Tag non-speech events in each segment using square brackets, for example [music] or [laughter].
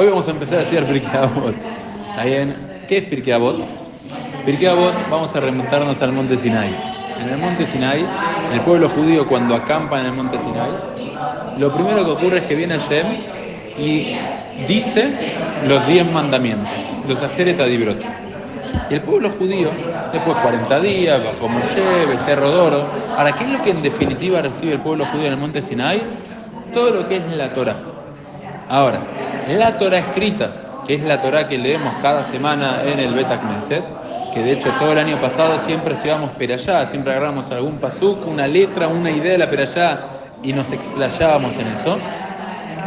Hoy vamos a empezar a estudiar Pirkei Avot. ¿Qué es Pirkei Avot? Pirkei Avot vamos a remontarnos al monte Sinai. En el monte Sinai, el pueblo judío cuando acampa en el monte Sinai, lo primero que ocurre es que viene Hashem y dice los diez mandamientos, los Aseret Adibrot. Y el pueblo judío, después 40 días, bajo Moshe, Becerro Doro. Ahora, ¿qué es lo que en definitiva recibe el pueblo judío en el monte Sinai? Todo lo que es la Torah. Ahora, la Torah escrita, que es la Torah que leemos cada semana en el Beta Knesset, que de hecho todo el año pasado siempre estudiamos Perayá, siempre agarramos algún pasuk, una letra, una idea de la Perayá y nos explayábamos en eso.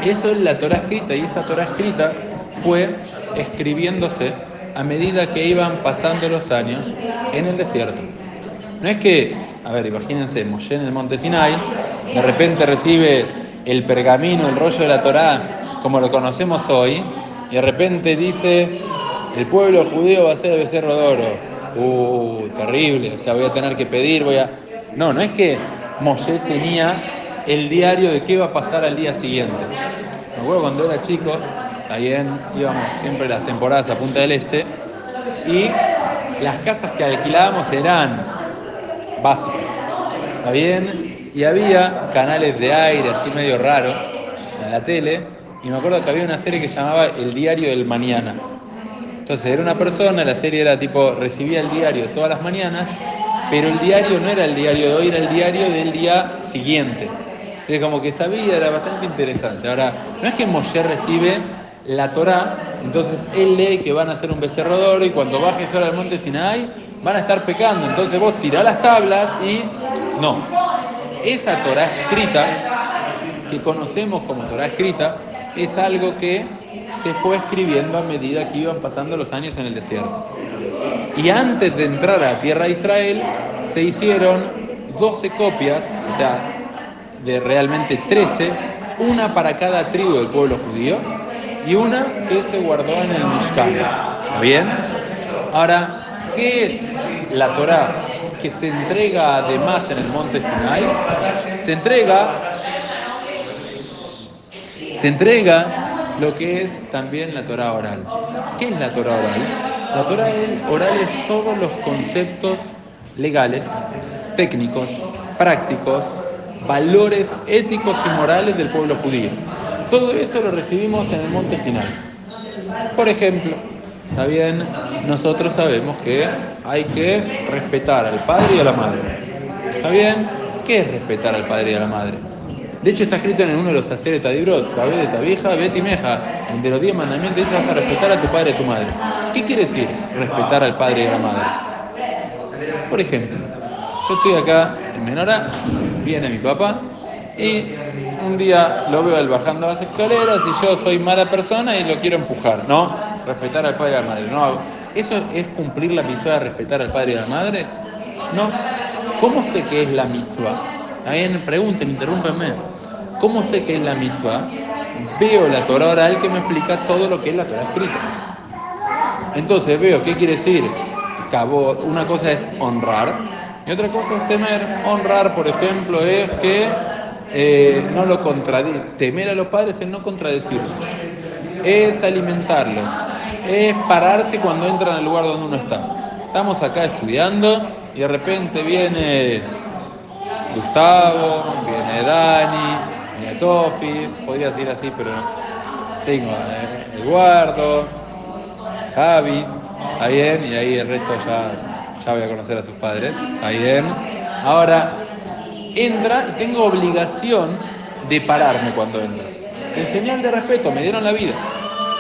Eso es la Torah escrita y esa Torah escrita fue escribiéndose a medida que iban pasando los años en el desierto. No es que, a ver, imagínense, Moshe en el monte Sinai, de repente recibe el pergamino, el rollo de la Torá como lo conocemos hoy, y de repente dice, el pueblo judío va a ser el becerro de oro. Uh, terrible, o sea, voy a tener que pedir, voy a... No, no es que Moshe tenía el diario de qué va a pasar al día siguiente. Me acuerdo cuando era chico, ahí íbamos siempre las temporadas a Punta del Este, y las casas que alquilábamos eran básicas, ¿está bien? Y había canales de aire así medio raro en la tele, y me acuerdo que había una serie que llamaba El Diario del Mañana. Entonces era una persona, la serie era tipo, recibía el diario todas las mañanas, pero el diario no era el diario de hoy, era el diario del día siguiente. Entonces como que sabía, era bastante interesante. Ahora, no es que Moshe recibe la Torá, entonces él lee que van a hacer un becerro de y cuando bajes ahora al monte Sinai van a estar pecando. Entonces vos tirás las tablas y no. Esa Torá escrita, que conocemos como Torá escrita, es algo que se fue escribiendo a medida que iban pasando los años en el desierto. Y antes de entrar a la tierra de Israel, se hicieron 12 copias, o sea, de realmente 13, una para cada tribu del pueblo judío y una que se guardó en el Mishkan. ¿Está bien? Ahora, ¿qué es la Torá que se entrega además en el monte Sinai? Se entrega se entrega lo que es también la Torah oral. ¿Qué es la Torah oral? La Torah oral es todos los conceptos legales, técnicos, prácticos, valores éticos y morales del pueblo judío. Todo eso lo recibimos en el monte Sinai. Por ejemplo, está bien, nosotros sabemos que hay que respetar al padre y a la madre. ¿Está bien? ¿Qué es respetar al padre y a la madre? De hecho, está escrito en uno de los Aseret Adibrot, Cabé de Tabija, Betty Meja, de los diez mandamientos dice vas a respetar a tu padre y a tu madre. ¿Qué quiere decir respetar al padre y a la madre? Por ejemplo, yo estoy acá en Menora, viene mi papá y un día lo veo él bajando las escaleras y yo soy mala persona y lo quiero empujar, ¿no? Respetar al padre y a la madre. No, ¿Eso es cumplir la mitzvah de respetar al padre y a la madre? No. ¿Cómo sé que es la mitzvah? También pregunten, interrúmpenme. ¿Cómo sé que es la mitzvah? Veo la Torah oral que me explica todo lo que es la Torah escrita. Entonces veo, ¿qué quiere decir? Una cosa es honrar y otra cosa es temer. Honrar, por ejemplo, es que eh, no lo contradice. Temer a los padres es no contradecirlos. Es alimentarlos. Es pararse cuando entran al lugar donde uno está. Estamos acá estudiando y de repente viene Gustavo, viene Dani, Tofi, podría decir así, pero no. Eh, Eduardo, Javi, bien, y ahí el resto ya, ya voy a conocer a sus padres, bien. Ahora, entra y tengo obligación de pararme cuando entra. En señal de respeto, me dieron la vida.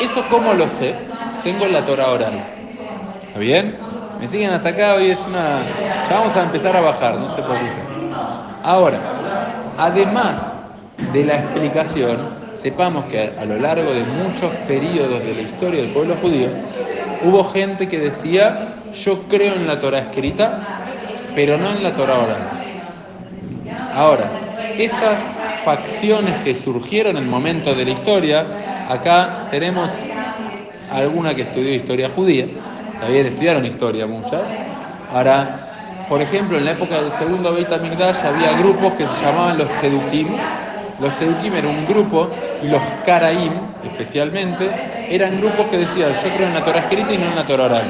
¿Eso cómo lo sé? Tengo la Torah oral. ¿Está bien? Me siguen hasta acá, hoy es una... Ya vamos a empezar a bajar, no se preocupen. Ahora, además de la explicación, sepamos que a lo largo de muchos periodos de la historia del pueblo judío, hubo gente que decía, yo creo en la Torah escrita, pero no en la Torah oral. Ahora, esas facciones que surgieron en el momento de la historia, acá tenemos alguna que estudió historia judía, también estudiaron historia muchas, ahora por ejemplo, en la época del segundo Beit HaMikdash había grupos que se llamaban los Tzedukim. Los Tzedukim eran un grupo y los Karaim, especialmente, eran grupos que decían, yo creo en la Torah escrita y no en la Torah oral.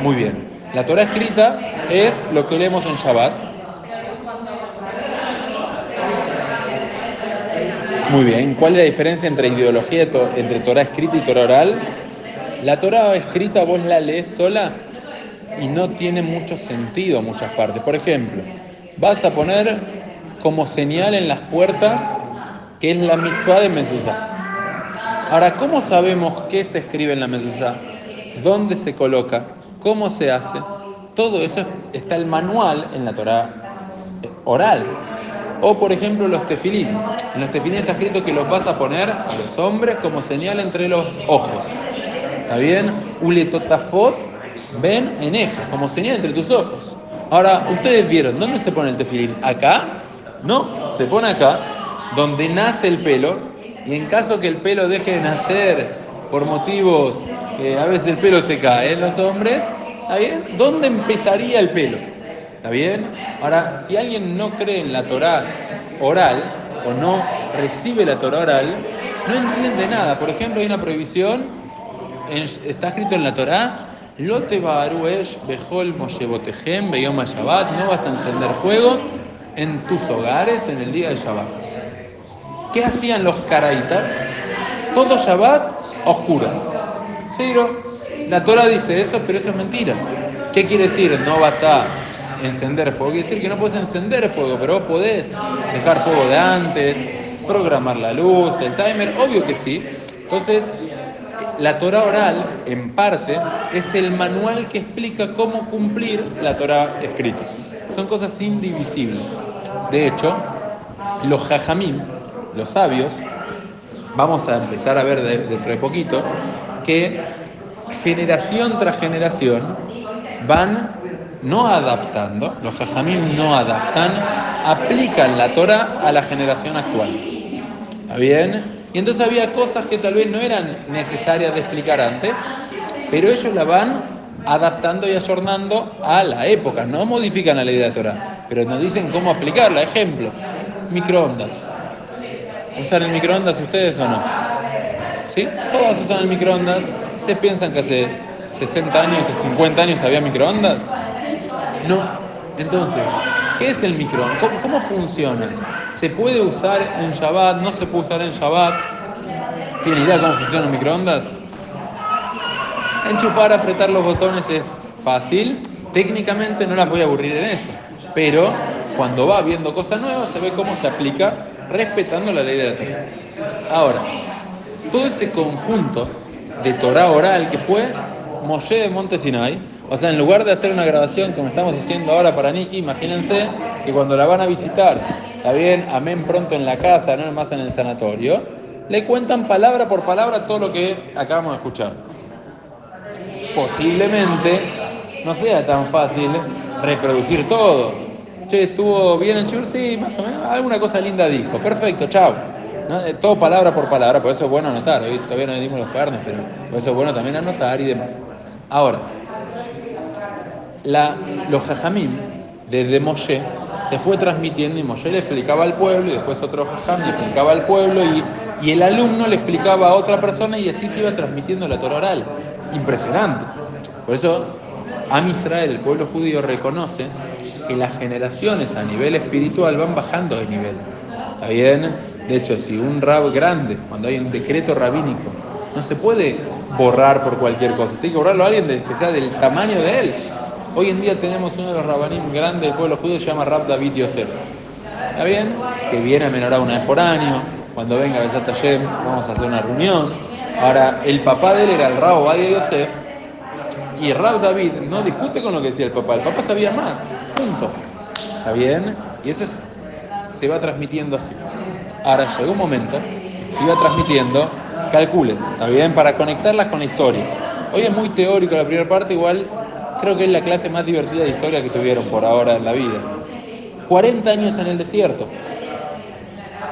Muy bien. La Torah escrita es lo que leemos en Shabbat. Muy bien. ¿Cuál es la diferencia entre ideología, entre Torah escrita y Torah oral? La Torah escrita vos la lees sola y no tiene mucho sentido en muchas partes. Por ejemplo, vas a poner como señal en las puertas que es la mitzvah de mezuzá. Ahora, ¿cómo sabemos qué se escribe en la mezuzá? ¿Dónde se coloca? ¿Cómo se hace? Todo eso está el manual en la Torah oral. O por ejemplo los tefilín. En los tefilín está escrito que los vas a poner a los hombres como señal entre los ojos. ¿Está bien? Uletotafot ven en eso, como señal entre tus ojos. Ahora, ustedes vieron, ¿dónde se pone el tefilín? ¿Acá? No, se pone acá, donde nace el pelo, y en caso que el pelo deje de nacer por motivos, eh, a veces el pelo se cae en los hombres, ¿está? ¿Dónde empezaría el pelo? ¿Está bien? Ahora, si alguien no cree en la Torah oral, o no recibe la Torah oral, no entiende nada. Por ejemplo, hay una prohibición, está escrito en la Torah, Lote Behol Moshebotejem Beyom Shabbat, no vas a encender fuego en tus hogares en el día de Shabbat. ¿Qué hacían los caraitas? Todo Shabbat oscuras. Cero. La Torah dice eso, pero eso es mentira. ¿Qué quiere decir? No vas a encender fuego. Quiere decir que no puedes encender fuego, pero vos podés dejar fuego de antes, programar la luz, el timer, obvio que sí. Entonces, la Torah oral, en parte, es el manual que explica cómo cumplir la Torah escrita. Son cosas indivisibles. De hecho, los jajamim, los sabios, vamos a empezar a ver dentro de poquito, que generación tras generación van no adaptando, los jajamim no adaptan, aplican la Torah a la generación actual. ¿Está bien? Y entonces había cosas que tal vez no eran necesarias de explicar antes, pero ellos la van adaptando y ayornando a la época, no modifican la ley de la Torah, pero nos dicen cómo aplicarla. Ejemplo, microondas. ¿Usan el microondas ustedes o no? ¿Sí? Todos usan el microondas. ¿Ustedes piensan que hace 60 años o 50 años había microondas? No. Entonces, ¿qué es el microondas? ¿Cómo, funciona? ¿Se puede usar en Shabbat? ¿No se puede usar en Shabbat? ¿Tiene idea cómo funciona el microondas? Enchufar, apretar los botones es fácil. Técnicamente no las voy a aburrir en eso. Pero cuando va viendo cosas nuevas se ve cómo se aplica respetando la ley de la Torah. Ahora, todo ese conjunto de Torah oral que fue Moshe de Monte Sinai, o sea, en lugar de hacer una grabación como estamos haciendo ahora para Niki, imagínense que cuando la van a visitar, está bien, amén pronto en la casa, no más en el sanatorio, le cuentan palabra por palabra todo lo que acabamos de escuchar. Posiblemente no sea tan fácil reproducir todo. Che, ¿estuvo bien el show? Sí, más o menos. Alguna cosa linda dijo. Perfecto, chao. Eh, todo palabra por palabra, por eso es bueno anotar. Hoy todavía no dimos los carnes, pero por eso es bueno también anotar y demás. Ahora, la, los jajamim desde Moshe se fue transmitiendo y Moshe le explicaba al pueblo y después otro jajam le explicaba al pueblo y, y, el alumno le explicaba a otra persona y así se iba transmitiendo la Torah oral. Impresionante. Por eso Am Israel, el pueblo judío, reconoce que las generaciones a nivel espiritual van bajando de nivel. ¿Está bien? De hecho, si un rab grande, cuando hay un decreto rabínico, no se puede borrar por cualquier cosa. Tiene que borrarlo a alguien que sea del tamaño de él. Hoy en día tenemos uno de los rabanim grandes del pueblo judío, se llama Rab David Yosef. ¿Está bien? Que viene a menorar una vez por año. Cuando venga Besat Hashem, vamos a hacer una reunión. Ahora, el papá de él era el Rab Obadia Yosef. Y Rab David no discute con lo que decía el papá. El papá sabía más. Punto. ¿Está bien? Y eso se va transmitiendo así. Ahora llegó un momento, se iba transmitiendo, calculen, ¿está bien? Para conectarlas con la historia. Hoy es muy teórico la primera parte, igual Creo que es la clase más divertida de historia que tuvieron por ahora en la vida. 40 años en el desierto.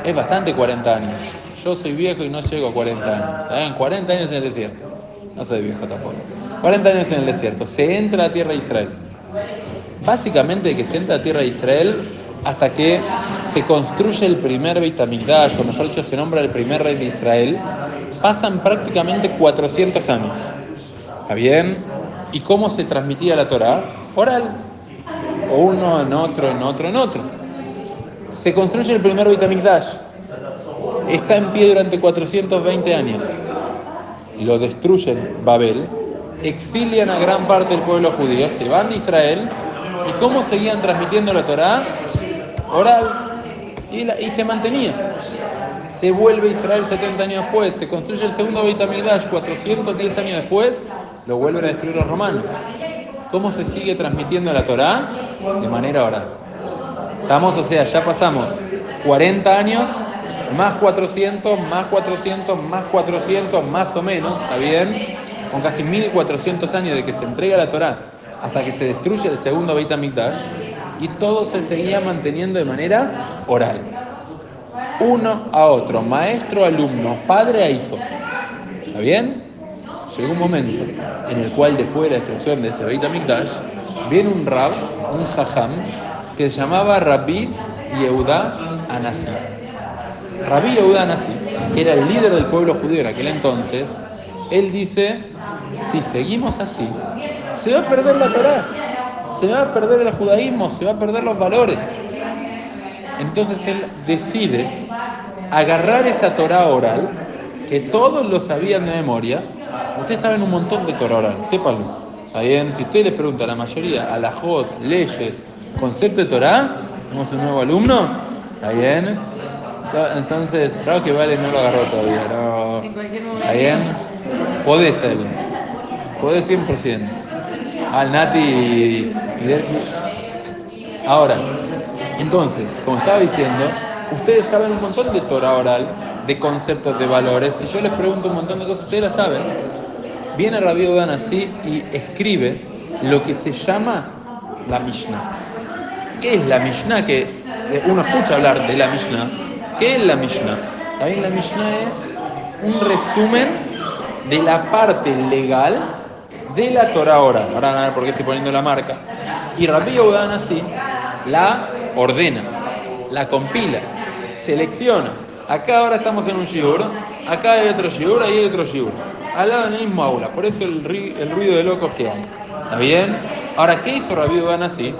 Es bastante 40 años. Yo soy viejo y no llego a 40 años. ¿Saben? 40 años en el desierto. No soy viejo tampoco. 40 años en el desierto. Se entra a tierra de Israel. Básicamente que se entra a tierra de Israel hasta que se construye el primer Beit o mejor dicho, se nombra el primer rey de Israel, pasan prácticamente 400 años. ¿Está bien? ¿Y cómo se transmitía la Torah? Oral. O uno en otro, en otro, en otro. Se construye el primer HaMikdash. Está en pie durante 420 años. Lo destruyen Babel, exilian a gran parte del pueblo judío, se van de Israel. ¿Y cómo seguían transmitiendo la Torah? Oral. Y, se mantenía. Se vuelve Israel 70 años después, se construye el segundo Beit HaMikdash 410 años después, lo vuelven a destruir los romanos. ¿Cómo se sigue transmitiendo la Torá? De manera oral. Estamos, o sea, ya pasamos 40 años, más 400, más 400, más 400, más o menos, ¿está bien? Con casi 1400 años de que se entrega la Torá hasta que se destruye el segundo Beit HaMikdash y todo se seguía manteniendo de manera oral uno a otro, maestro, alumno, padre a hijo. ¿Está bien? Llegó un momento en el cual después de la destrucción de ese Beit HaMikdash, viene un rab, un jajam, que se llamaba Rabbi Yehuda Anasi. Rabbi Yehuda Anasi, que era el líder del pueblo judío en aquel entonces, él dice, si seguimos así, se va a perder la Torah, se va a perder el judaísmo, se va a perder los valores. Entonces él decide agarrar esa Torah oral, que todos lo sabían de memoria. Ustedes saben un montón de Torah oral, sépanlo. Si usted les pregunta a la mayoría, a la Jot, leyes, concepto de Torah, tenemos un nuevo alumno. Ento- Entonces, claro que Vale no lo agarró todavía. No. En cualquier momento. ¿Está bien? Podés hacerlo. Podés 100%. Al Nati y, y. Ahora, entonces, como estaba diciendo, ustedes saben un montón de Torah oral, de conceptos, de valores. Si yo les pregunto un montón de cosas, ustedes las saben. Viene Rabbi Odan así y escribe lo que se llama la Mishnah. ¿Qué es la Mishnah? Que eh, uno escucha hablar de la Mishnah. ¿Qué es la Mishnah? También la Mishnah es un resumen de la parte legal de la Torah oral. Ahora van a ver por qué estoy poniendo la marca. Y Rabbi Yehuda así la ordena, la compila, selecciona. Acá ahora estamos en un shiur, acá hay otro shiur, ahí hay otro shiur. Al lado del mismo aula, por eso el ruido de locos que hay. ¿Está bien? Ahora, ¿qué hizo Rabbi Yehuda así?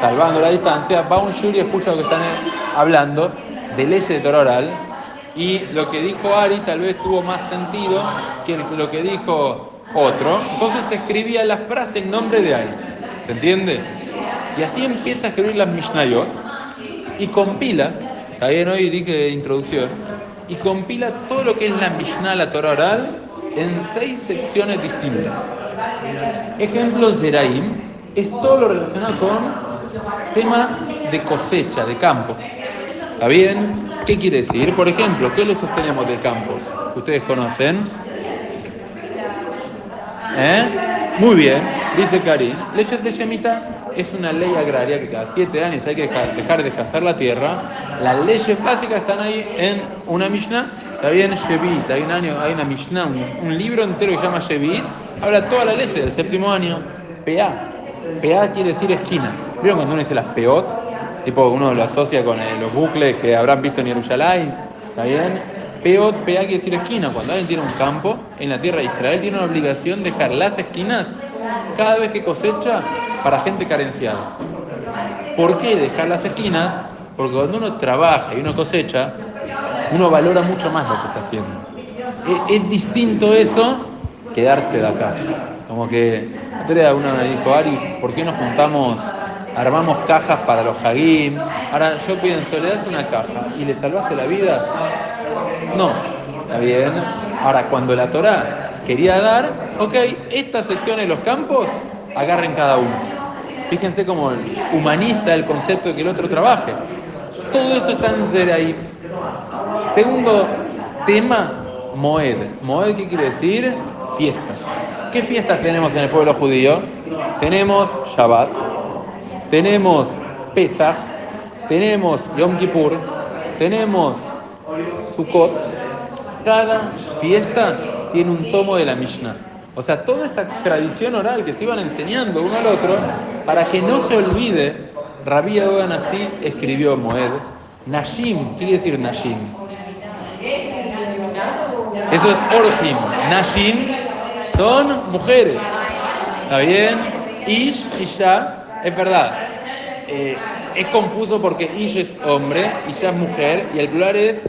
Salvando la distancia, va un shiur y escucha lo que están eh, hablando de leyes de Torah oral. Y lo que dijo Ari tal vez tuvo más sentido que lo que dijo otro. Entonces escribía la frase en nombre de Ari. ¿Se entiende? Y así empieza a escribir las Mishnayot y compila, está bien hoy dije introducción, y compila todo lo que es la Mishnah, la Torah oral, en seis secciones distintas. Ejemplo, Zeraim es todo lo relacionado con temas de cosecha, de campo. ¿Está bien? ¿Qué quiere decir? Por ejemplo, ¿qué leyes tenemos del campo? ¿Ustedes conocen? ¿Eh? Muy bien, dice Karim. Leyes de Shemitah es una ley agraria que cada siete años hay que dejar, dejar de cazar la tierra. Las leyes básicas están ahí en una Mishnah. Está bien, Shevit. Hay un año, hay una Mishnah, un, libro entero que se llama Shevit. Habla todas las leyes del séptimo año. PA. PA quiere decir esquina. ¿Vieron cuando uno dice las peot? Tipo, uno lo asocia con eh, los bucles que habrán visto en Jerusalén. ¿Está bien? Peot, PA quiere decir esquina. Cuando alguien tiene un campo en la tierra de Israel, tiene una obligación de dejar las esquinas cada vez que cosecha para gente carenciada. ¿Por qué dejar las esquinas? Porque cuando uno trabaja y uno cosecha, uno valora mucho más lo que está haciendo. Es, es distinto eso que darse de acá. Como que, uno me dijo, Ari, ¿por qué nos juntamos, armamos cajas para los hagim? Ahora yo pienso, ¿le das una caja y le salvaste la vida? No, está bien. Ahora, cuando la Torá quería dar, ok, estas secciones los campos, agarren cada uno. Fíjense cómo humaniza el concepto de que el otro trabaje. Todo eso está en Zeraim. Segundo tema, Moed. Moed, ¿qué quiere decir? Fiestas. ¿Qué fiestas tenemos en el pueblo judío? Tenemos Shabbat, tenemos Pesach, tenemos Yom Kippur, tenemos Sukkot. Cada fiesta tiene un tomo de la Mishnah. O sea, toda esa tradición oral que se iban enseñando uno al otro para que no se olvide Rabí Yehuda Nasi escribió Moed. Nashim, ¿qué quiere decir Nashim? Eso es Orhim. Nashim son mujeres. ¿Está bien? Ish, Isha, es verdad. Eh, es confuso porque Ish es hombre, Isha es mujer, y el plural es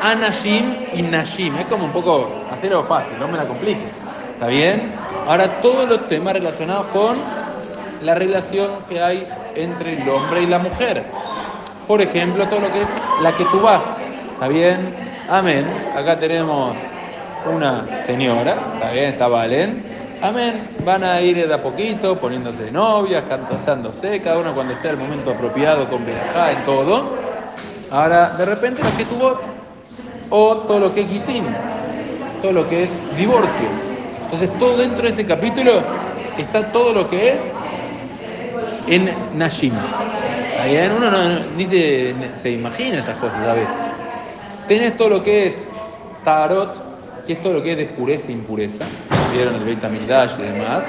Anashim y Nashim. Es como un poco hacerlo fácil, no me la compliques. ¿Está bien? Ahora todos los temas relacionados con la relación que hay entre el hombre y la mujer. Por ejemplo, todo lo que es la que tú vas. ¿Está bien? Amén. Acá tenemos una señora, ¿está bien? Está Valen. Amén. Van a ir de a poquito, poniéndose de novias, cantándose, cada uno cuando sea el momento apropiado, con verajá, en todo. Ahora, de repente, la que tuvo, o todo lo que es todo lo que es divorcio. Entonces, todo dentro de ese capítulo está todo lo que es en Nashim. Ahí uno no, ni se, se, imagina estas cosas a veces. Tenés todo lo que es Tarot, que es todo lo que es de pureza e impureza. Vieron el Beit Amidash y demás.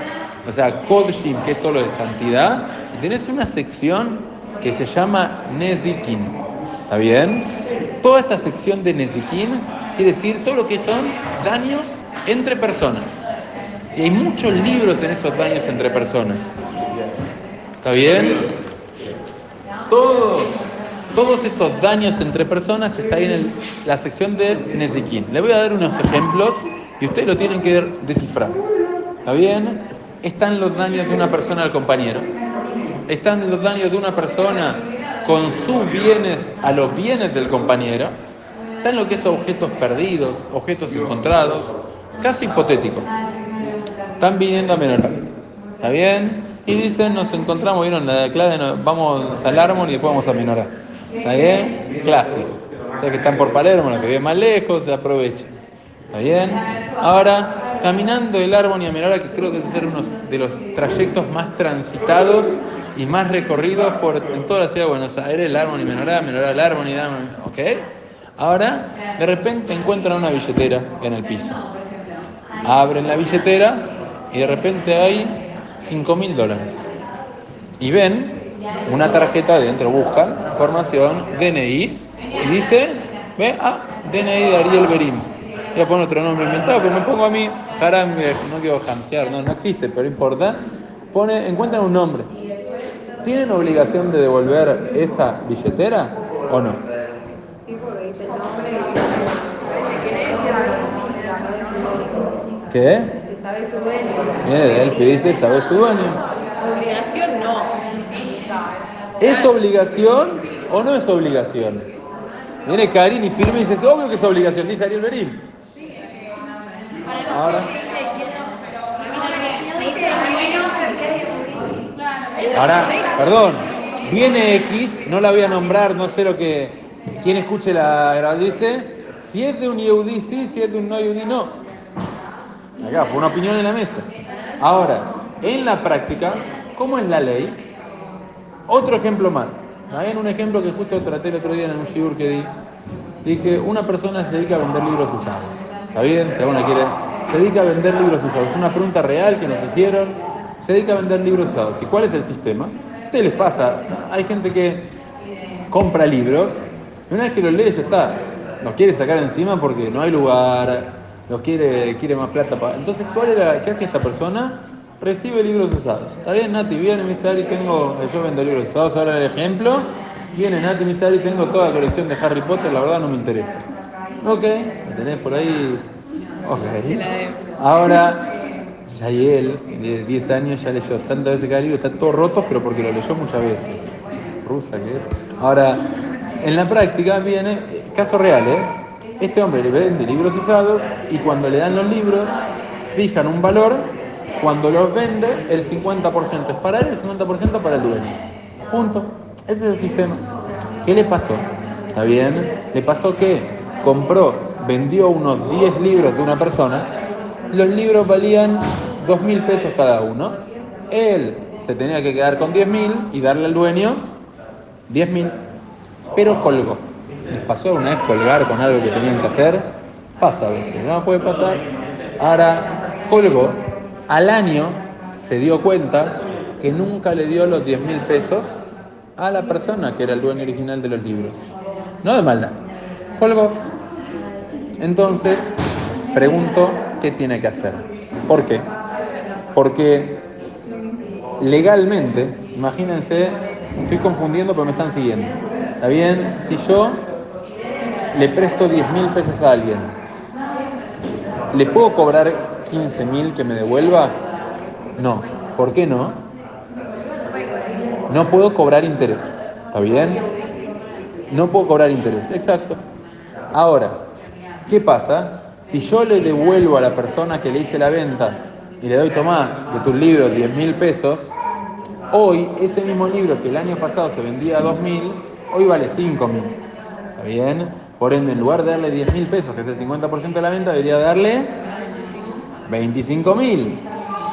O sea, Kodshim, que es todo lo de santidad. Y tenés una sección que se llama Nezikin. ¿Está bien? Toda esta sección de Nezikin quiere decir todo lo que son daños entre personas. Y hay muchos libros en esos daños entre personas. ¿Está bien? Todo, todos esos daños entre personas está ahí en la sección de Nezikin. Le voy a dar unos ejemplos y ustedes lo tienen que descifrar. ¿Está bien? Están los daños de una persona al compañero. Están los daños de una persona con sus bienes a los bienes del compañero. Están lo que es objetos perdidos, objetos encontrados. Caso hipotético. Están viniendo a menorar. ¿Está bien? Y dicen, nos encontramos, vieron la clave, vamos al árbol y después vamos a menorar. ¿Está bien? Clásico. O sea que están por Palermo, la que vive más lejos, se aprovecha. ¿Está bien? Ahora, caminando el árbol y a Menorá, que creo que debe ser uno de los trayectos más transitados y más recorridos por, en toda la ciudad de Buenos Aires, el árbol y Menorá, Menorá el árbol y árbol, ¿ok? Ahora, de repente encuentran una billetera en el piso. Abren la billetera y de repente hay 5 mil dólares. Y ven una tarjeta dentro, buscan información, DNI, y dice, ve, ah, DNI de Ariel Berim. Voy a poner otro nombre inventado, pero me pongo a mí, Haram, no quiero jamsear, no, no existe, pero importa. Pone, encuentran un nombre. ¿Tienen obligación de devolver esa billetera o no? Sí, porque dice el nombre y sabe ¿Qué? que sabe su dueño. Viene de Delphi, dice, ¿sabe su dueño? Obligación no. ¿Es obligación o no es obligación? Viene Karin y firme y dice, es obvio que es obligación, dice Ariel Berim. Ahora, ahora, perdón, viene X, no la voy a nombrar, no sé lo que, quien escuche la grabación dice, si es de un Yehudi sí, si es de un no Yehudi no. Acá fue una opinión en la mesa. Ahora, en la práctica, ¿cómo es la ley? Otro ejemplo más. En un ejemplo que justo traté el otro día en un shiur que di, dije, una persona se dedica a vender libros usados. ¿Está bien? Si alguna quiere, se dedica a vender libros usados. Es una pregunta real que nos hicieron. Se dedica a vender libros usados. ¿Y cuál es el sistema? A ustedes les pasa, hay gente que compra libros y una vez que los lee ya está. Los quiere sacar encima porque no hay lugar, los quiere, quiere más plata. para- Entonces, ¿cuál era, ¿qué hace esta persona? Recibe libros usados. Está bien, Nati, viene dice, Ari, tengo, yo vendo libros usados, ahora el ejemplo. Viene Nati dice, Ari, tengo toda la colección de Harry Potter, la verdad no me interesa. Ok, ¿me tenés por ahí? Ok. Ahora, ya y él, de 10 años, ya leyó tantas veces cada libro, está todo roto, pero porque lo leyó muchas veces. Rusa que es. Ahora, en la práctica viene, eh, caso real, ¿eh? Este hombre le vende libros usados y cuando le dan los libros, fijan un valor, cuando los vende, el 50% es para él, el 50% para el dueño. Punto. Ese es el sistema. ¿Qué le pasó? ¿Está bien? Le pasó que compró, vendió unos 10 libros de una persona, los libros valían 2 mil pesos cada uno, él se tenía que quedar con 10 mil y darle al dueño 10 mil, pero colgó. ¿Les pasó alguna vez colgar con algo que tenían que hacer? Pasa a veces, ¿no? Puede pasar. Ahora, colgó, al año se dio cuenta que nunca le dio los 10 mil pesos a la persona que era el dueño original de los libros. No de maldad. Colgó. Entonces, pregunto qué tiene que hacer. ¿Por qué? Porque legalmente, imagínense, estoy confundiendo pero me están siguiendo. ¿Está bien? Si yo le presto 10 mil pesos a alguien, ¿le puedo cobrar 15 mil que me devuelva? No. ¿Por qué no? No puedo cobrar interés. ¿Está bien? No puedo cobrar interés. Exacto. Ahora, ¿qué pasa? Si yo le devuelvo a la persona que le hice la venta y le doy, tomar de tus libros 10 mil pesos, hoy ese mismo libro que el año pasado se vendía a 2 mil, hoy vale 5 mil. ¿Está bien? Por ende, en lugar de darle 10 mil pesos, que es el 50% de la venta, debería darle 25 mil.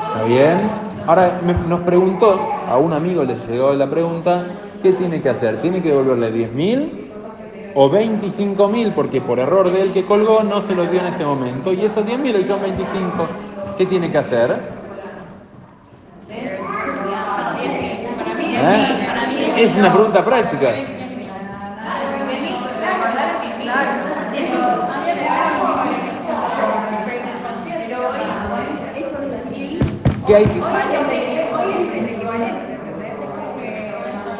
¿Está bien? Ahora me- nos preguntó, a un amigo le llegó la pregunta, ¿qué tiene que hacer? ¿Tiene que devolverle 10 mil o 25 mil? Porque por error de él que colgó no se los dio en ese momento y esos 10 mil hoy son 25. ¿Qué tiene que hacer? ¿Eh? Es una pregunta práctica. ¿Qué hay que...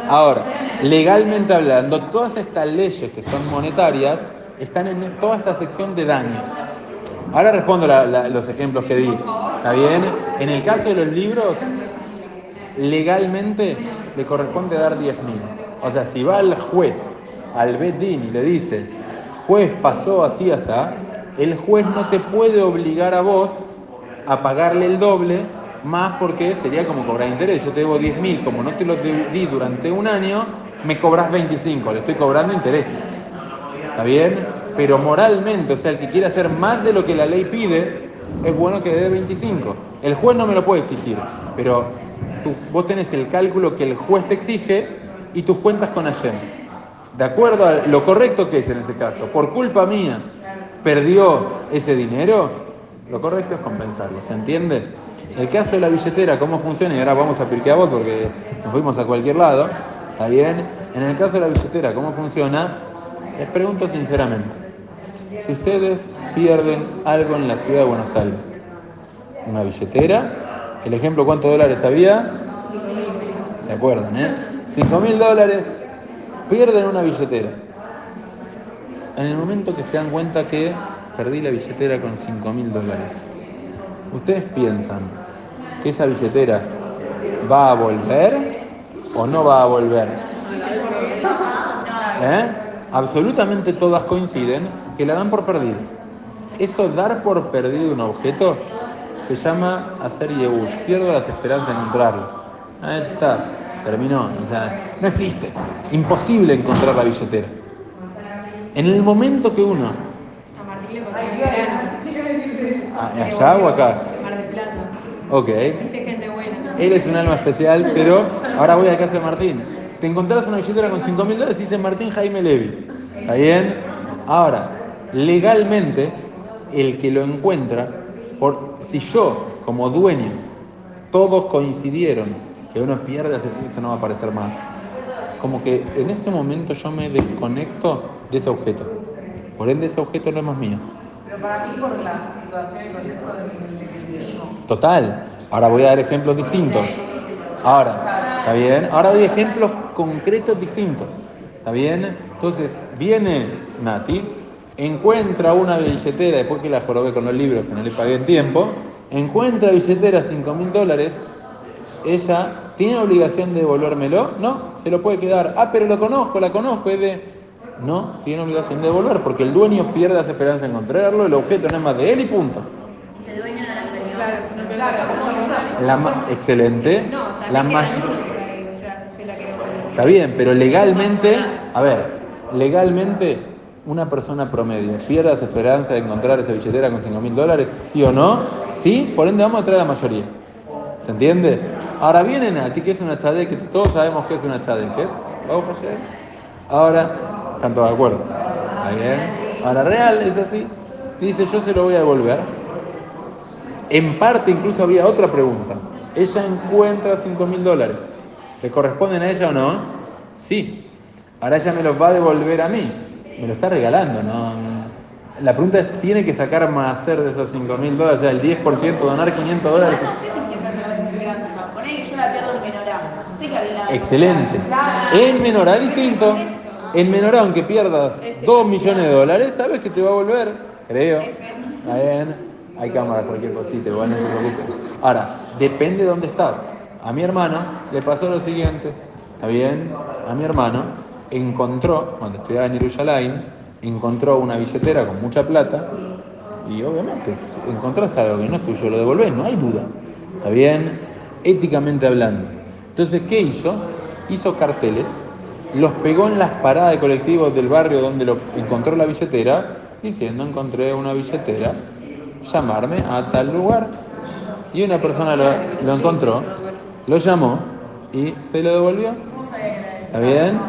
Ahora, legalmente hablando, todas estas leyes que son monetarias están en toda esta sección de daños. Ahora respondo la- los ejemplos que di. ¿Está bien? En el caso de los libros, legalmente le corresponde dar 10 mil. O sea, si va al juez, al Bedín y le dice, juez pasó así, así, el juez no te puede obligar a vos a pagarle el doble, más porque sería como cobrar interés. Yo te debo 10 mil, como no te lo di durante un año, me cobras 25, le estoy cobrando intereses. ¿Está bien? Pero moralmente, o sea, el que quiere hacer más de lo que la ley pide, es bueno que dé 25. El juez no me lo puede exigir, pero tú, vos tenés el cálculo que el juez te exige y tus cuentas con Hashem. De acuerdo a lo correcto que es en ese caso, por culpa mía, perdió ese dinero, lo correcto es compensarlo, ¿se entiende? El caso de la billetera, ¿cómo funciona? Y ahora vamos a Pirkei Avot porque nos fuimos a cualquier lado, ¿está bien? En el caso de la billetera, ¿cómo funciona? Les pregunto sinceramente, si ustedes pierden algo en la ciudad de Buenos Aires, una billetera, el ejemplo, ¿cuántos dólares había? ¿Se acuerdan, eh? 5 mil dólares, pierden una billetera. En el momento que se dan cuenta que perdí la billetera con 5 mil dólares, ¿ustedes piensan que esa billetera va a volver o no va a volver? ¿Eh? Absolutamente todas coinciden que la dan por perdida. Eso dar por perdido un objeto se llama hacer yehush. Pierdo las esperanzas de encontrarlo. Ahí está, terminó. O sea, no existe. Imposible encontrar la billetera. En el momento que uno, A Martín le pasó en verano. a- allá o acá. Ok, Existe él es un alma especial, pero ahora voy al caso de Martín. Te encontrás una billetera con 5 mil dólares y dice Martín Jaime Levy. ¿Está bien? Ahora, legalmente, el que lo encuentra, por, si yo, como dueño, todos coincidieron que uno pierde, eso no va a aparecer más. Como que en ese momento yo me desconecto de ese objeto. Por ende, ese objeto no es más mío. Pero para mí, por la situación y contexto de. Total. Ahora voy a dar ejemplos distintos. Ahora, ¿está bien? Ahora doy ejemplos concretos distintos. ¿Está bien? Entonces, viene Nati, encuentra una billetera, después que la jorobé con los libros que no le pagué en tiempo, encuentra billetera 5 mil dólares, ella tiene obligación de devolvérmelo, no, se lo puede quedar. Ah, pero lo conozco, la conozco, es de... No, tiene obligación de devolver porque el dueño pierde las esperanzas de encontrarlo, el objeto no es más de él y punto. Este dueño no la perdió. La ma- excelente. No, la ahí, o sea, se la. Está bien, pero legalmente, a ver, legalmente una persona promedio pierde las esperanzas de encontrar esa billetera con 5 mil dólares, sí o no, sí, por ende vamos a traer a la mayoría. ¿Se entiende? Ahora viene Nati, que es una tzadek, que todos sabemos que es una tzadek, ¿eh? Vamos a hacer. Ahora, están todos de acuerdo. Está bien. Ahora, real es así. Dice, yo se lo voy a devolver. En parte incluso había otra pregunta. Ella encuentra 5 mil dólares. ¿Le corresponden a ella o no? Sí. Ahora ella me los va a devolver a mí. Me lo está regalando, ¿no? La pregunta es, ¿tiene que sacar más hacer de esos 5 mil dólares? O sea, el 10%, donar 500 dólares. No sé si siempre te. Poné que yo la pierdo en menorá. Excelente. En menorá distinto. En menorá, aunque pierdas 2 millones de dólares, sabes que te va a volver. Creo. Bien. Hay cámara, cualquier cosita, igual no se preocupen. Ahora, depende de dónde estás. A mi hermano le pasó lo siguiente. ¿Está bien? A mi hermano encontró, cuando estudiaba en Jerusalén, encontró una billetera con mucha plata y obviamente, encontrás algo que no es tuyo, lo devolvés, no hay duda. ¿Está bien? Éticamente hablando. Entonces, ¿qué hizo? Hizo carteles, los pegó en las paradas de colectivos del barrio donde lo encontró la billetera, diciendo, encontré una billetera, llamarme a tal lugar. Y una persona lo, encontró, lo llamó y se lo devolvió. ¿Está bien?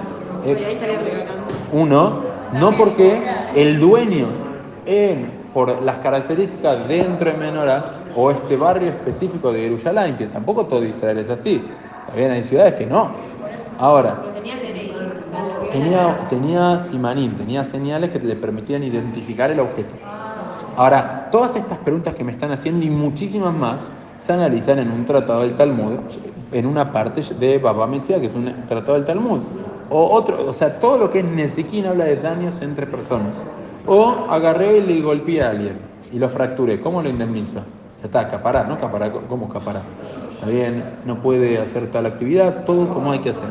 Eh, uno, no porque el dueño, por las características dentro de Menorá o este barrio específico de Jerusalén, que tampoco todo Israel es así, también hay ciudades que no. Ahora, tenía tenía, simanim, tenía señales que le permitían identificar el objeto. Ahora, todas estas preguntas que me están haciendo y muchísimas más se analizan en un tratado del Talmud, en una parte de Baba Metzia, que es un tratado del Talmud. O otro, o sea, todo lo que es Nezikin habla de daños entre personas. O agarré y le golpeé a alguien y lo fracturé. ¿Cómo lo indemnizo? Ya está, acapará, ¿no? ¿cómo acapará? Está bien, no puede hacer tal actividad, todo como hay que hacer.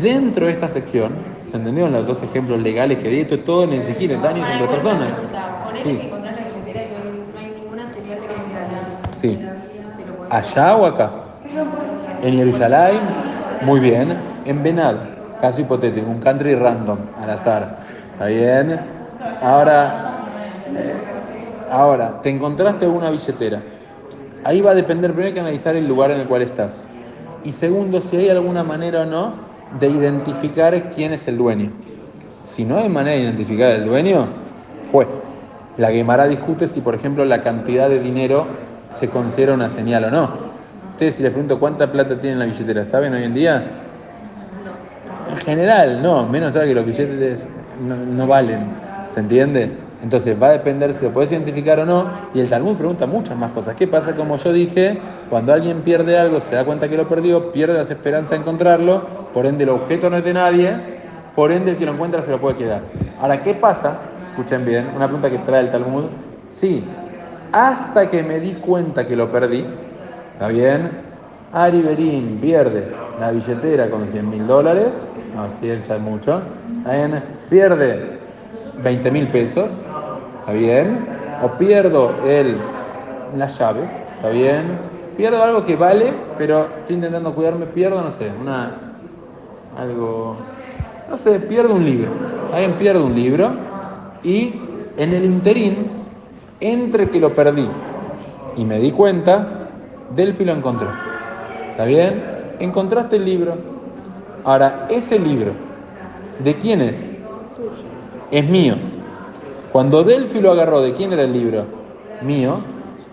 Dentro de esta sección, ¿se entendieron los dos ejemplos legales que di? Esto es todo Nezikin, es daños entre personas. Sí. Sí. ¿Allá o acá? En Jerusalén, muy bien. En Benad, caso hipotético, un country random, al azar. ¿Está bien? Ahora, eh, ahora, te encontraste una billetera. Ahí va a depender, primero hay que analizar el lugar en el cual estás. Y segundo, si hay alguna manera o no de identificar quién es el dueño. Si no hay manera de identificar el dueño, fue. La Gemara discute si, por ejemplo, la cantidad de dinero se considera una señal o no. Ustedes, si les pregunto cuánta plata tiene en la billetera, ¿saben hoy en día? En general, no, menos sabe que los billetes no valen, ¿se entiende? Entonces va a depender si lo puedes identificar o no. Y el Talmud pregunta muchas más cosas. ¿Qué pasa? Como yo dije, cuando alguien pierde algo, se da cuenta que lo perdió, pierde las esperanzas de encontrarlo, por ende el objeto no es de nadie, por ende el que lo encuentra se lo puede quedar. Ahora, ¿qué pasa? Escuchen bien, una pregunta que trae el Talmud. Sí, hasta que me di cuenta que lo perdí, ¿está bien? Ari Berín pierde la billetera con 100 mil dólares, no, 100 ya es mucho. Pierde 20 mil pesos, ¿está bien? O pierdo el, las llaves, ¿está bien? Pierdo algo que vale, pero estoy intentando cuidarme, pierdo, no sé, una, algo, no sé, pierdo un libro, alguien pierde un libro y en el interín, entre que lo perdí y me di cuenta, Delphi lo encontró. ¿Está bien? Encontraste el libro. Ahora, ese libro, ¿de quién es? Es mío. Cuando Delphi lo agarró, ¿de quién era el libro? Mío,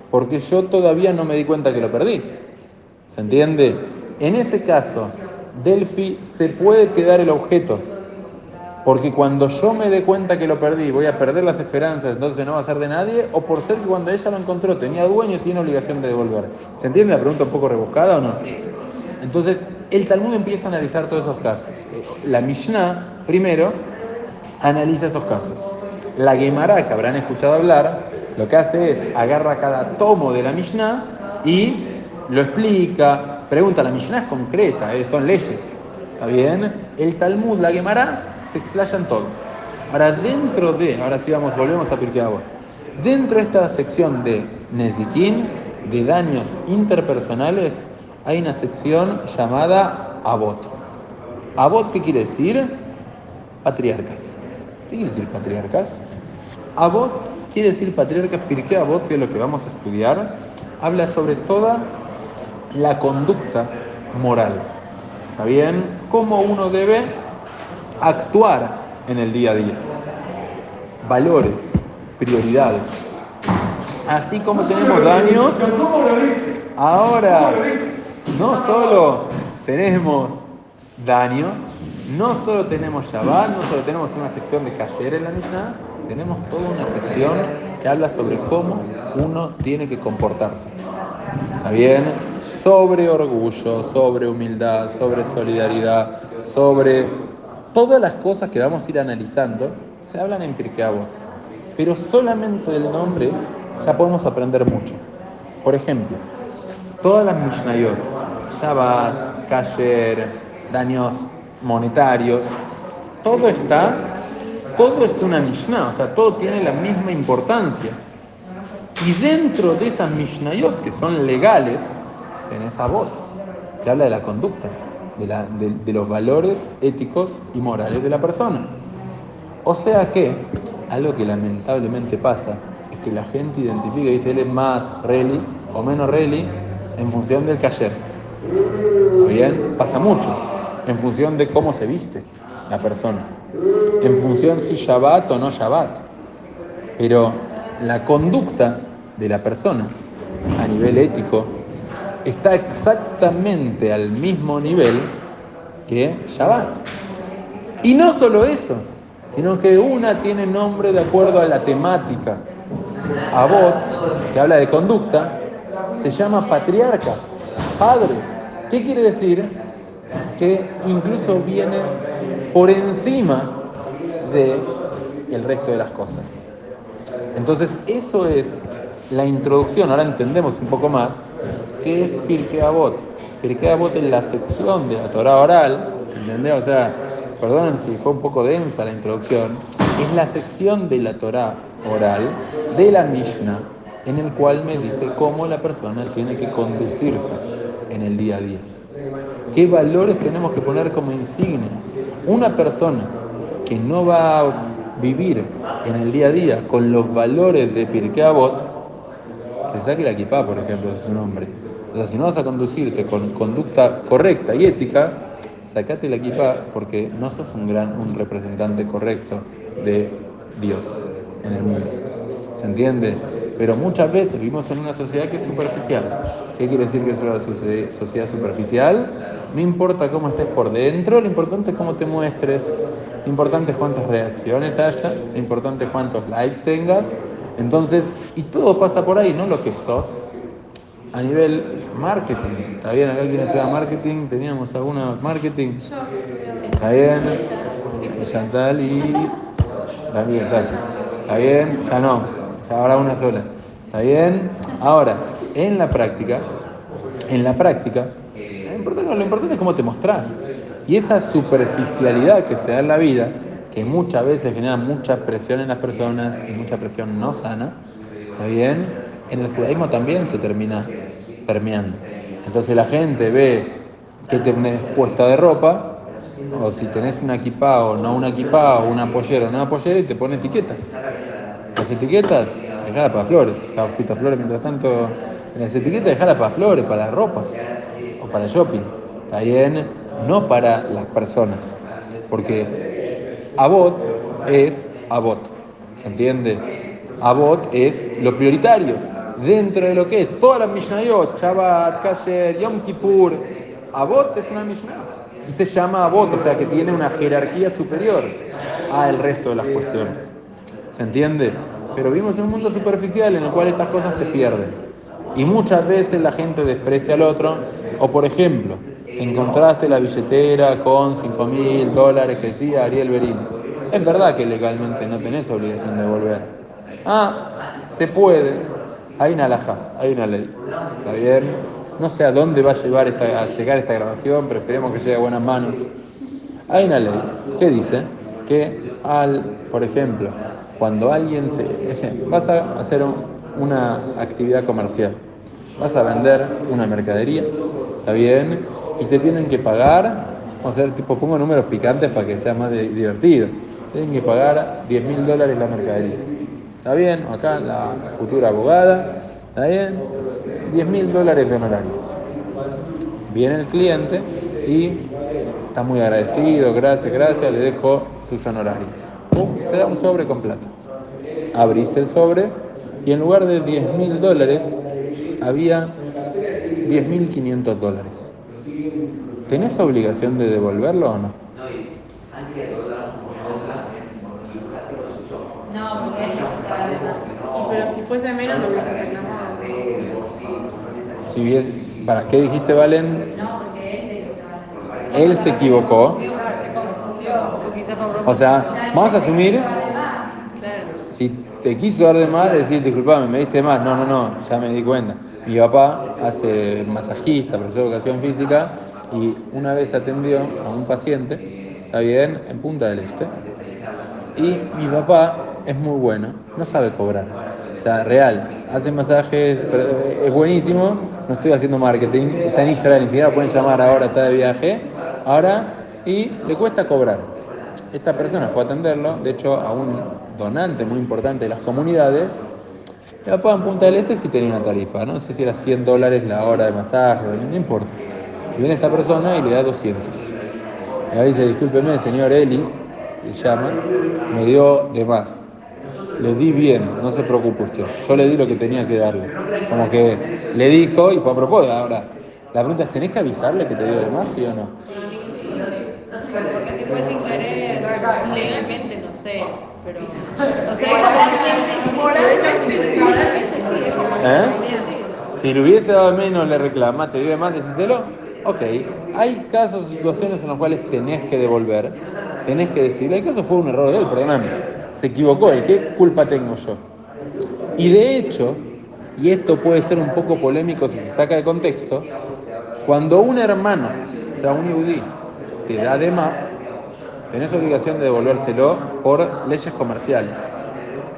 porque yo todavía no me di cuenta que lo perdí. ¿Se entiende? En ese caso, Delphi se puede quedar el objeto. Porque cuando yo me dé cuenta que lo perdí, voy a perder las esperanzas, entonces no va a ser de nadie, o por ser que cuando ella lo encontró tenía dueño, tiene obligación de devolver. ¿Se entiende la pregunta un poco rebuscada o no? Entonces, el Talmud empieza a analizar todos esos casos. Eh, La Mishnah, primero, analiza esos casos. La Gemara, que habrán escuchado hablar, lo que hace es agarra cada tomo de la Mishnah y lo explica, pregunta, la Mishnah es concreta, eh, son leyes. ¿Está bien? El Talmud, la Gemara, se explaya en todo. Ahora, dentro de, ahora sí vamos, volvemos a Pirkei. Dentro de esta sección de Nezikin, de daños interpersonales, hay una sección llamada Avot. Avot, ¿qué quiere decir? Patriarcas. ¿Qué quiere decir patriarcas? Avot quiere decir patriarcas, Pirkei Avot, que es lo que vamos a estudiar, habla sobre toda la conducta moral. ¿Está bien? Cómo uno debe actuar en el día a día. Valores, prioridades. Así como tenemos daños, ahora no solo tenemos daños, no solo tenemos Shabbat, no solo tenemos una sección de Kasher en la Mishnah, tenemos toda una sección que habla sobre cómo uno tiene que comportarse. ¿Está bien? Sobre orgullo, sobre humildad, sobre solidaridad, sobre todas las cosas que vamos a ir analizando, se hablan en Pirkei Avot. Pero solamente del nombre ya podemos aprender mucho. Por ejemplo, todas las Mishnayot, Shabbat, Kasher, daños monetarios, todo está, todo es una Mishnah, o sea, todo tiene la misma importancia. Y dentro de esas Mishnayot, que son legales, tenés Abot, que habla de la conducta, de, la- de- los valores éticos y morales de la persona. O sea que, algo que lamentablemente pasa, es que la gente identifica y dice él es más reli o menos reli en función del cayer. ¿Está bien? Pasa mucho. En función de cómo se viste la persona. En función si Shabbat o no Shabbat. Pero la conducta de la persona a nivel ético está exactamente al mismo nivel que Shabbat. Y no solo eso, sino que una tiene nombre de acuerdo a la temática. Abot, que habla de conducta, se llama patriarcas, padres. ¿Qué quiere decir? Que incluso viene por encima de resto de las cosas. Entonces, eso es la introducción. Ahora entendemos un poco más qué es Pirkei Avot. Pirkei Avot es la sección de la Torah oral, ¿se entiende? O sea, perdonen si fue un poco densa la introducción, es la sección de la Torah oral de la Mishnah, en el cual me dice cómo la persona tiene que conducirse en el día a día. ¿Qué valores tenemos que poner como insignia? Una persona que no va a vivir en el día a día con los valores de Pirkei Avot, que saque la equipa, por ejemplo, es un hombre. O sea, si no vas a conducirte con conducta correcta y ética, sacate la equipa porque no sos un gran un representante correcto de Dios en el mundo. ¿Se entiende? Pero muchas veces vivimos en una sociedad que es superficial. ¿Qué quiere decir que es una socie- sociedad superficial? No importa cómo estés por dentro, lo importante es cómo te muestres, lo importante es cuántas reacciones haya, lo importante es cuántos likes tengas. Entonces, y todo pasa por ahí, no lo que sos, a nivel marketing. ¿Está bien? Acá quien estudia marketing, teníamos alguna marketing. ¿Está bien? Chantal y Tachi. ¿Está bien? Ya no, ya habrá una sola. ¿Está bien? Ahora, en la práctica, en la práctica, lo importante, es cómo te mostrás. Y esa superficialidad que se da en la vida, que muchas veces genera mucha presión en las personas y mucha presión no sana, ¿está bien? En el judaísmo también se termina permeando. Entonces la gente ve que tenés puesta de ropa, o si tenés una equipa o no una equipa, o una o no una pollera, y te pone etiquetas. Las etiquetas, dejala para flores. Fuiste a flores mientras tanto. En las etiquetas, dejala para flores, para ropa o para shopping. Está bien, no para las personas. Porque Abot es Abot. ¿Se entiende? Abot es lo prioritario. Dentro de lo que es toda la Mishnayot, Shabbat, Kasher, Yom Kippur, Abot es una Mishnah. Y se llama Abot, o sea que tiene una jerarquía superior al resto de las cuestiones. ¿Se entiende? Pero vivimos en un mundo superficial en el cual estas cosas se pierden. Y muchas veces la gente desprecia al otro. O por ejemplo, encontraste la billetera con 5 mil dólares que decía Ariel Berín. Es verdad que legalmente no tenés obligación de devolver. Ah, se puede. Hay una alhaja, hay una ley. ¿Está bien? No sé a dónde va a, llevar esta, a llegar esta grabación, pero esperemos que llegue a buenas manos. Hay una ley que dice que al, por ejemplo, cuando alguien se... [laughs] vas a hacer un- una actividad comercial, vas a vender una mercadería, ¿está bien? Y te tienen que pagar, vamos a hacer tipo, pongo números picantes para que sea más de- divertido, tienen que pagar 10 mil dólares la mercadería. ¿Está bien? Acá la futura abogada, ¿está bien? 10 mil dólares de honorarios. Viene el cliente y está muy agradecido, gracias, gracias, le dejo sus honorarios. Pum, te da un sobre con plata. Abriste el sobre y en lugar de 10 mil dólares había 10.500 dólares. ¿tenés obligación de devolverlo o no? No, porque sabe. Pero si fuese menos, lo hubiese reclamado. Si hubiese, ¿Para qué dijiste, Valen? No, porque él se equivocó. O sea, vamos a asumir, si te quiso dar de más, decir, disculpame, me diste más. No, no, no, ya me di cuenta. Mi papá hace masajista, profesor de educación física, y una vez atendió a un paciente, está bien, en Punta del Este, y mi papá es muy bueno, no sabe cobrar. O sea, real, hace masajes, es buenísimo, no estoy haciendo marketing, está en Israel, ni siquiera pueden llamar ahora, está de viaje, ahora, y le cuesta cobrar. Esta persona fue a atenderlo, de hecho a un donante muy importante de las comunidades, papá en Punta del Este sí tenía una tarifa, no sé si era 100 dólares la hora de masaje, no importa. Y viene esta persona y le da 200. Y ahí dice, discúlpeme, señor Eli, se llama, me dio de más. Le di bien, no se preocupe usted. Yo le di lo que tenía que darle. Como que le dijo y fue a propósito. Ahora, la pregunta es, ¿tenés que avisarle que te dio de más, sí o no? Porque si fue sin querer, Legalmente no sé, pero. Moralmente, ¿Eh? Si le hubiese dado menos, le reclama, te de más, decíselo. Ok, hay casos, situaciones en las cuales tenés que devolver, tenés que decir, el caso fue un error de él, perdóname, se equivocó él, ¿qué culpa tengo yo? Y de hecho, y esto puede ser un poco polémico si se saca de contexto, cuando un hermano, o sea, un yudí, te da de más, tenés obligación de devolvérselo por leyes comerciales.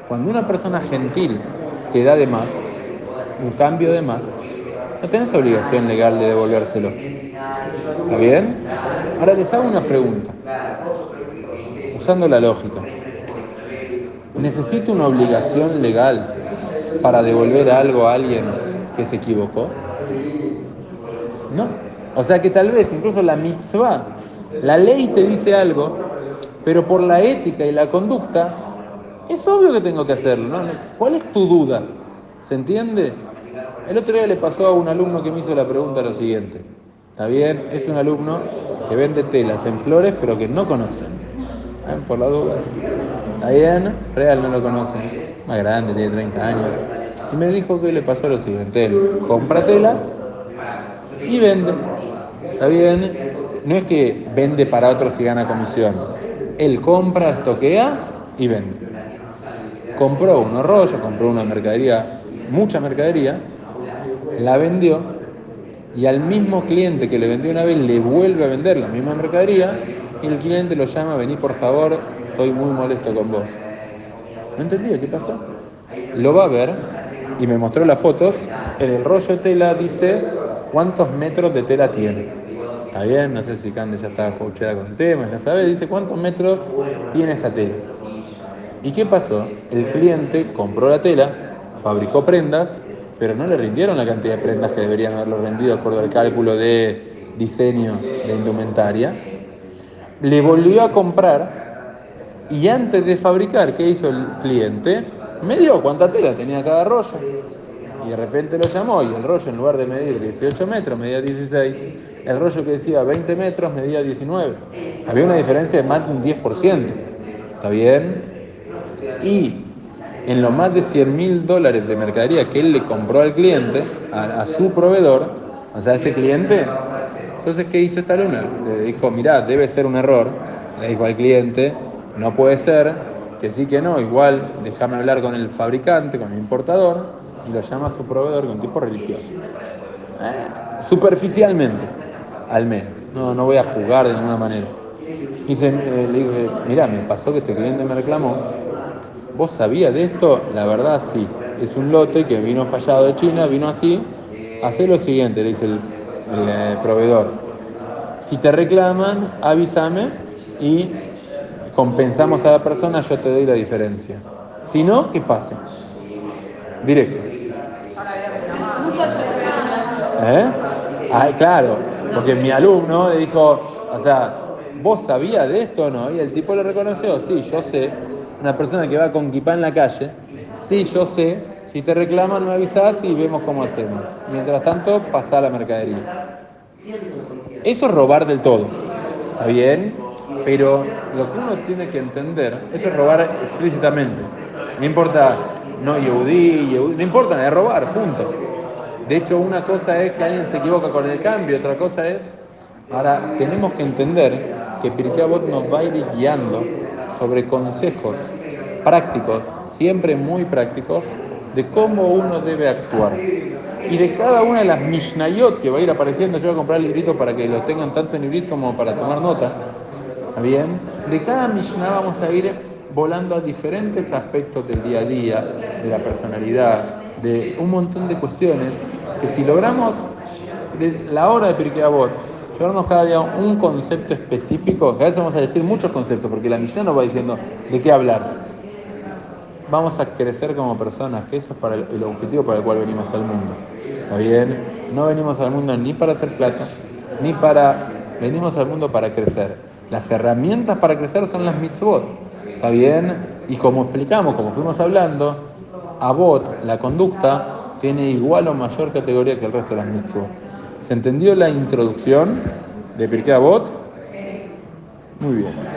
Cuando una persona gentil te da de más, un cambio de más, no tenés obligación legal de devolvérselo. ¿Está bien? Ahora les hago una pregunta, usando la lógica. ¿Necesito una obligación legal para devolver algo a alguien que se equivocó? No. O sea que tal vez incluso la mitzvah, la ley te dice algo, pero por la ética y la conducta, es obvio que tengo que hacerlo. ¿no? ¿Cuál es tu duda? ¿Se entiende? El otro día le pasó a un alumno que me hizo la pregunta lo siguiente. ¿Está bien? Es un alumno que vende telas en flores, pero que no conocen. Por las dudas. ¿Está bien? Real no lo conocen. Más grande, tiene 30 años. Y me dijo que le pasó lo siguiente. Él compra tela y vende. ¿Está bien? No es que vende para otros y gana comisión. Él compra, estoquea y vende. Compró unos rollos, compró una mercadería, mucha mercadería, la vendió y al mismo cliente que le vendió una vez le vuelve a vender la misma mercadería y el cliente lo llama, vení por favor, estoy muy molesto con vos. No entendía qué pasó. Lo va a ver y me mostró las fotos. En el rollo de tela dice cuántos metros de tela tiene. Bien, no sé si Cande ya está coachada con el tema, ya sabe, dice cuántos metros tiene esa tela. ¿Y qué pasó? El cliente compró la tela, fabricó prendas, pero no le rindieron la cantidad de prendas que deberían haberlo rendido de acuerdo al cálculo de diseño de indumentaria. Le volvió a comprar y antes de fabricar, ¿qué hizo el cliente? Me dio cuánta tela tenía cada rollo. Y de repente lo llamó y el rollo en lugar de medir 18 metros medía 16, el rollo que decía 20 metros medía 19. Había una diferencia de más de un 10%. ¿Está bien? Y en los más de 100 mil dólares de mercadería que él le compró al cliente, a, a su proveedor, o sea, a este cliente, entonces, ¿qué hizo esta luna? Le dijo, mirá, debe ser un error. Le dijo al cliente, no puede ser, que sí que no, igual déjame hablar con el fabricante, con el importador, y lo llama su proveedor, con un tipo religioso. Eh, superficialmente, al menos. No, no voy a jugar de ninguna manera. Y eh, le digo, eh, mirá, me pasó que este cliente me reclamó. ¿Vos sabías de esto? La verdad sí. Es un lote que vino fallado de China, vino así. Hacé lo siguiente, le dice el, el proveedor. Si te reclaman, avísame y compensamos a la persona, yo te doy la diferencia. Si no, que pase. Directo. ¿Eh? Ah, claro, porque mi alumno le dijo, o sea, ¿vos sabías de esto o no? Y el tipo le reconoció, sí, yo sé. Una persona que va con kipá en la calle, sí, yo sé. Si te reclaman, me avisás y vemos cómo hacemos. Mientras tanto, pasá la mercadería. Eso es robar del todo. ¿Está bien? Pero lo que uno tiene que entender, eso es robar explícitamente. No importa, no Yehudi, Yehudi, no importa, es robar, punto. De hecho, una cosa es que alguien se equivoca con el cambio, otra cosa es, ahora tenemos que entender que Pirkei Avot nos va a ir guiando sobre consejos prácticos, siempre muy prácticos, de cómo uno debe actuar. Y de cada una de las Mishnayot que va a ir apareciendo, yo voy a comprar libritos para que los tengan tanto en librito como para tomar nota, ¿está bien? De cada Mishnah vamos a ir volando a diferentes aspectos del día a día, de la personalidad, de un montón de cuestiones que si logramos de la hora de Pirkei Avot, llevarnos cada día un concepto específico, que a veces vamos a decir muchos conceptos, porque la Mishnah nos va diciendo de qué hablar. Vamos a crecer como personas, que eso es para el, el objetivo para el cual venimos al mundo. ¿Está bien? No venimos al mundo ni para hacer plata, ni para... Venimos al mundo para crecer. Las herramientas para crecer son las mitzvot. ¿Está bien? Y como explicamos, como fuimos hablando, Abot, la conducta, tiene igual o mayor categoría que el resto de las mitzvot. ¿Se entendió la introducción de Pirkei Avot? Muy bien.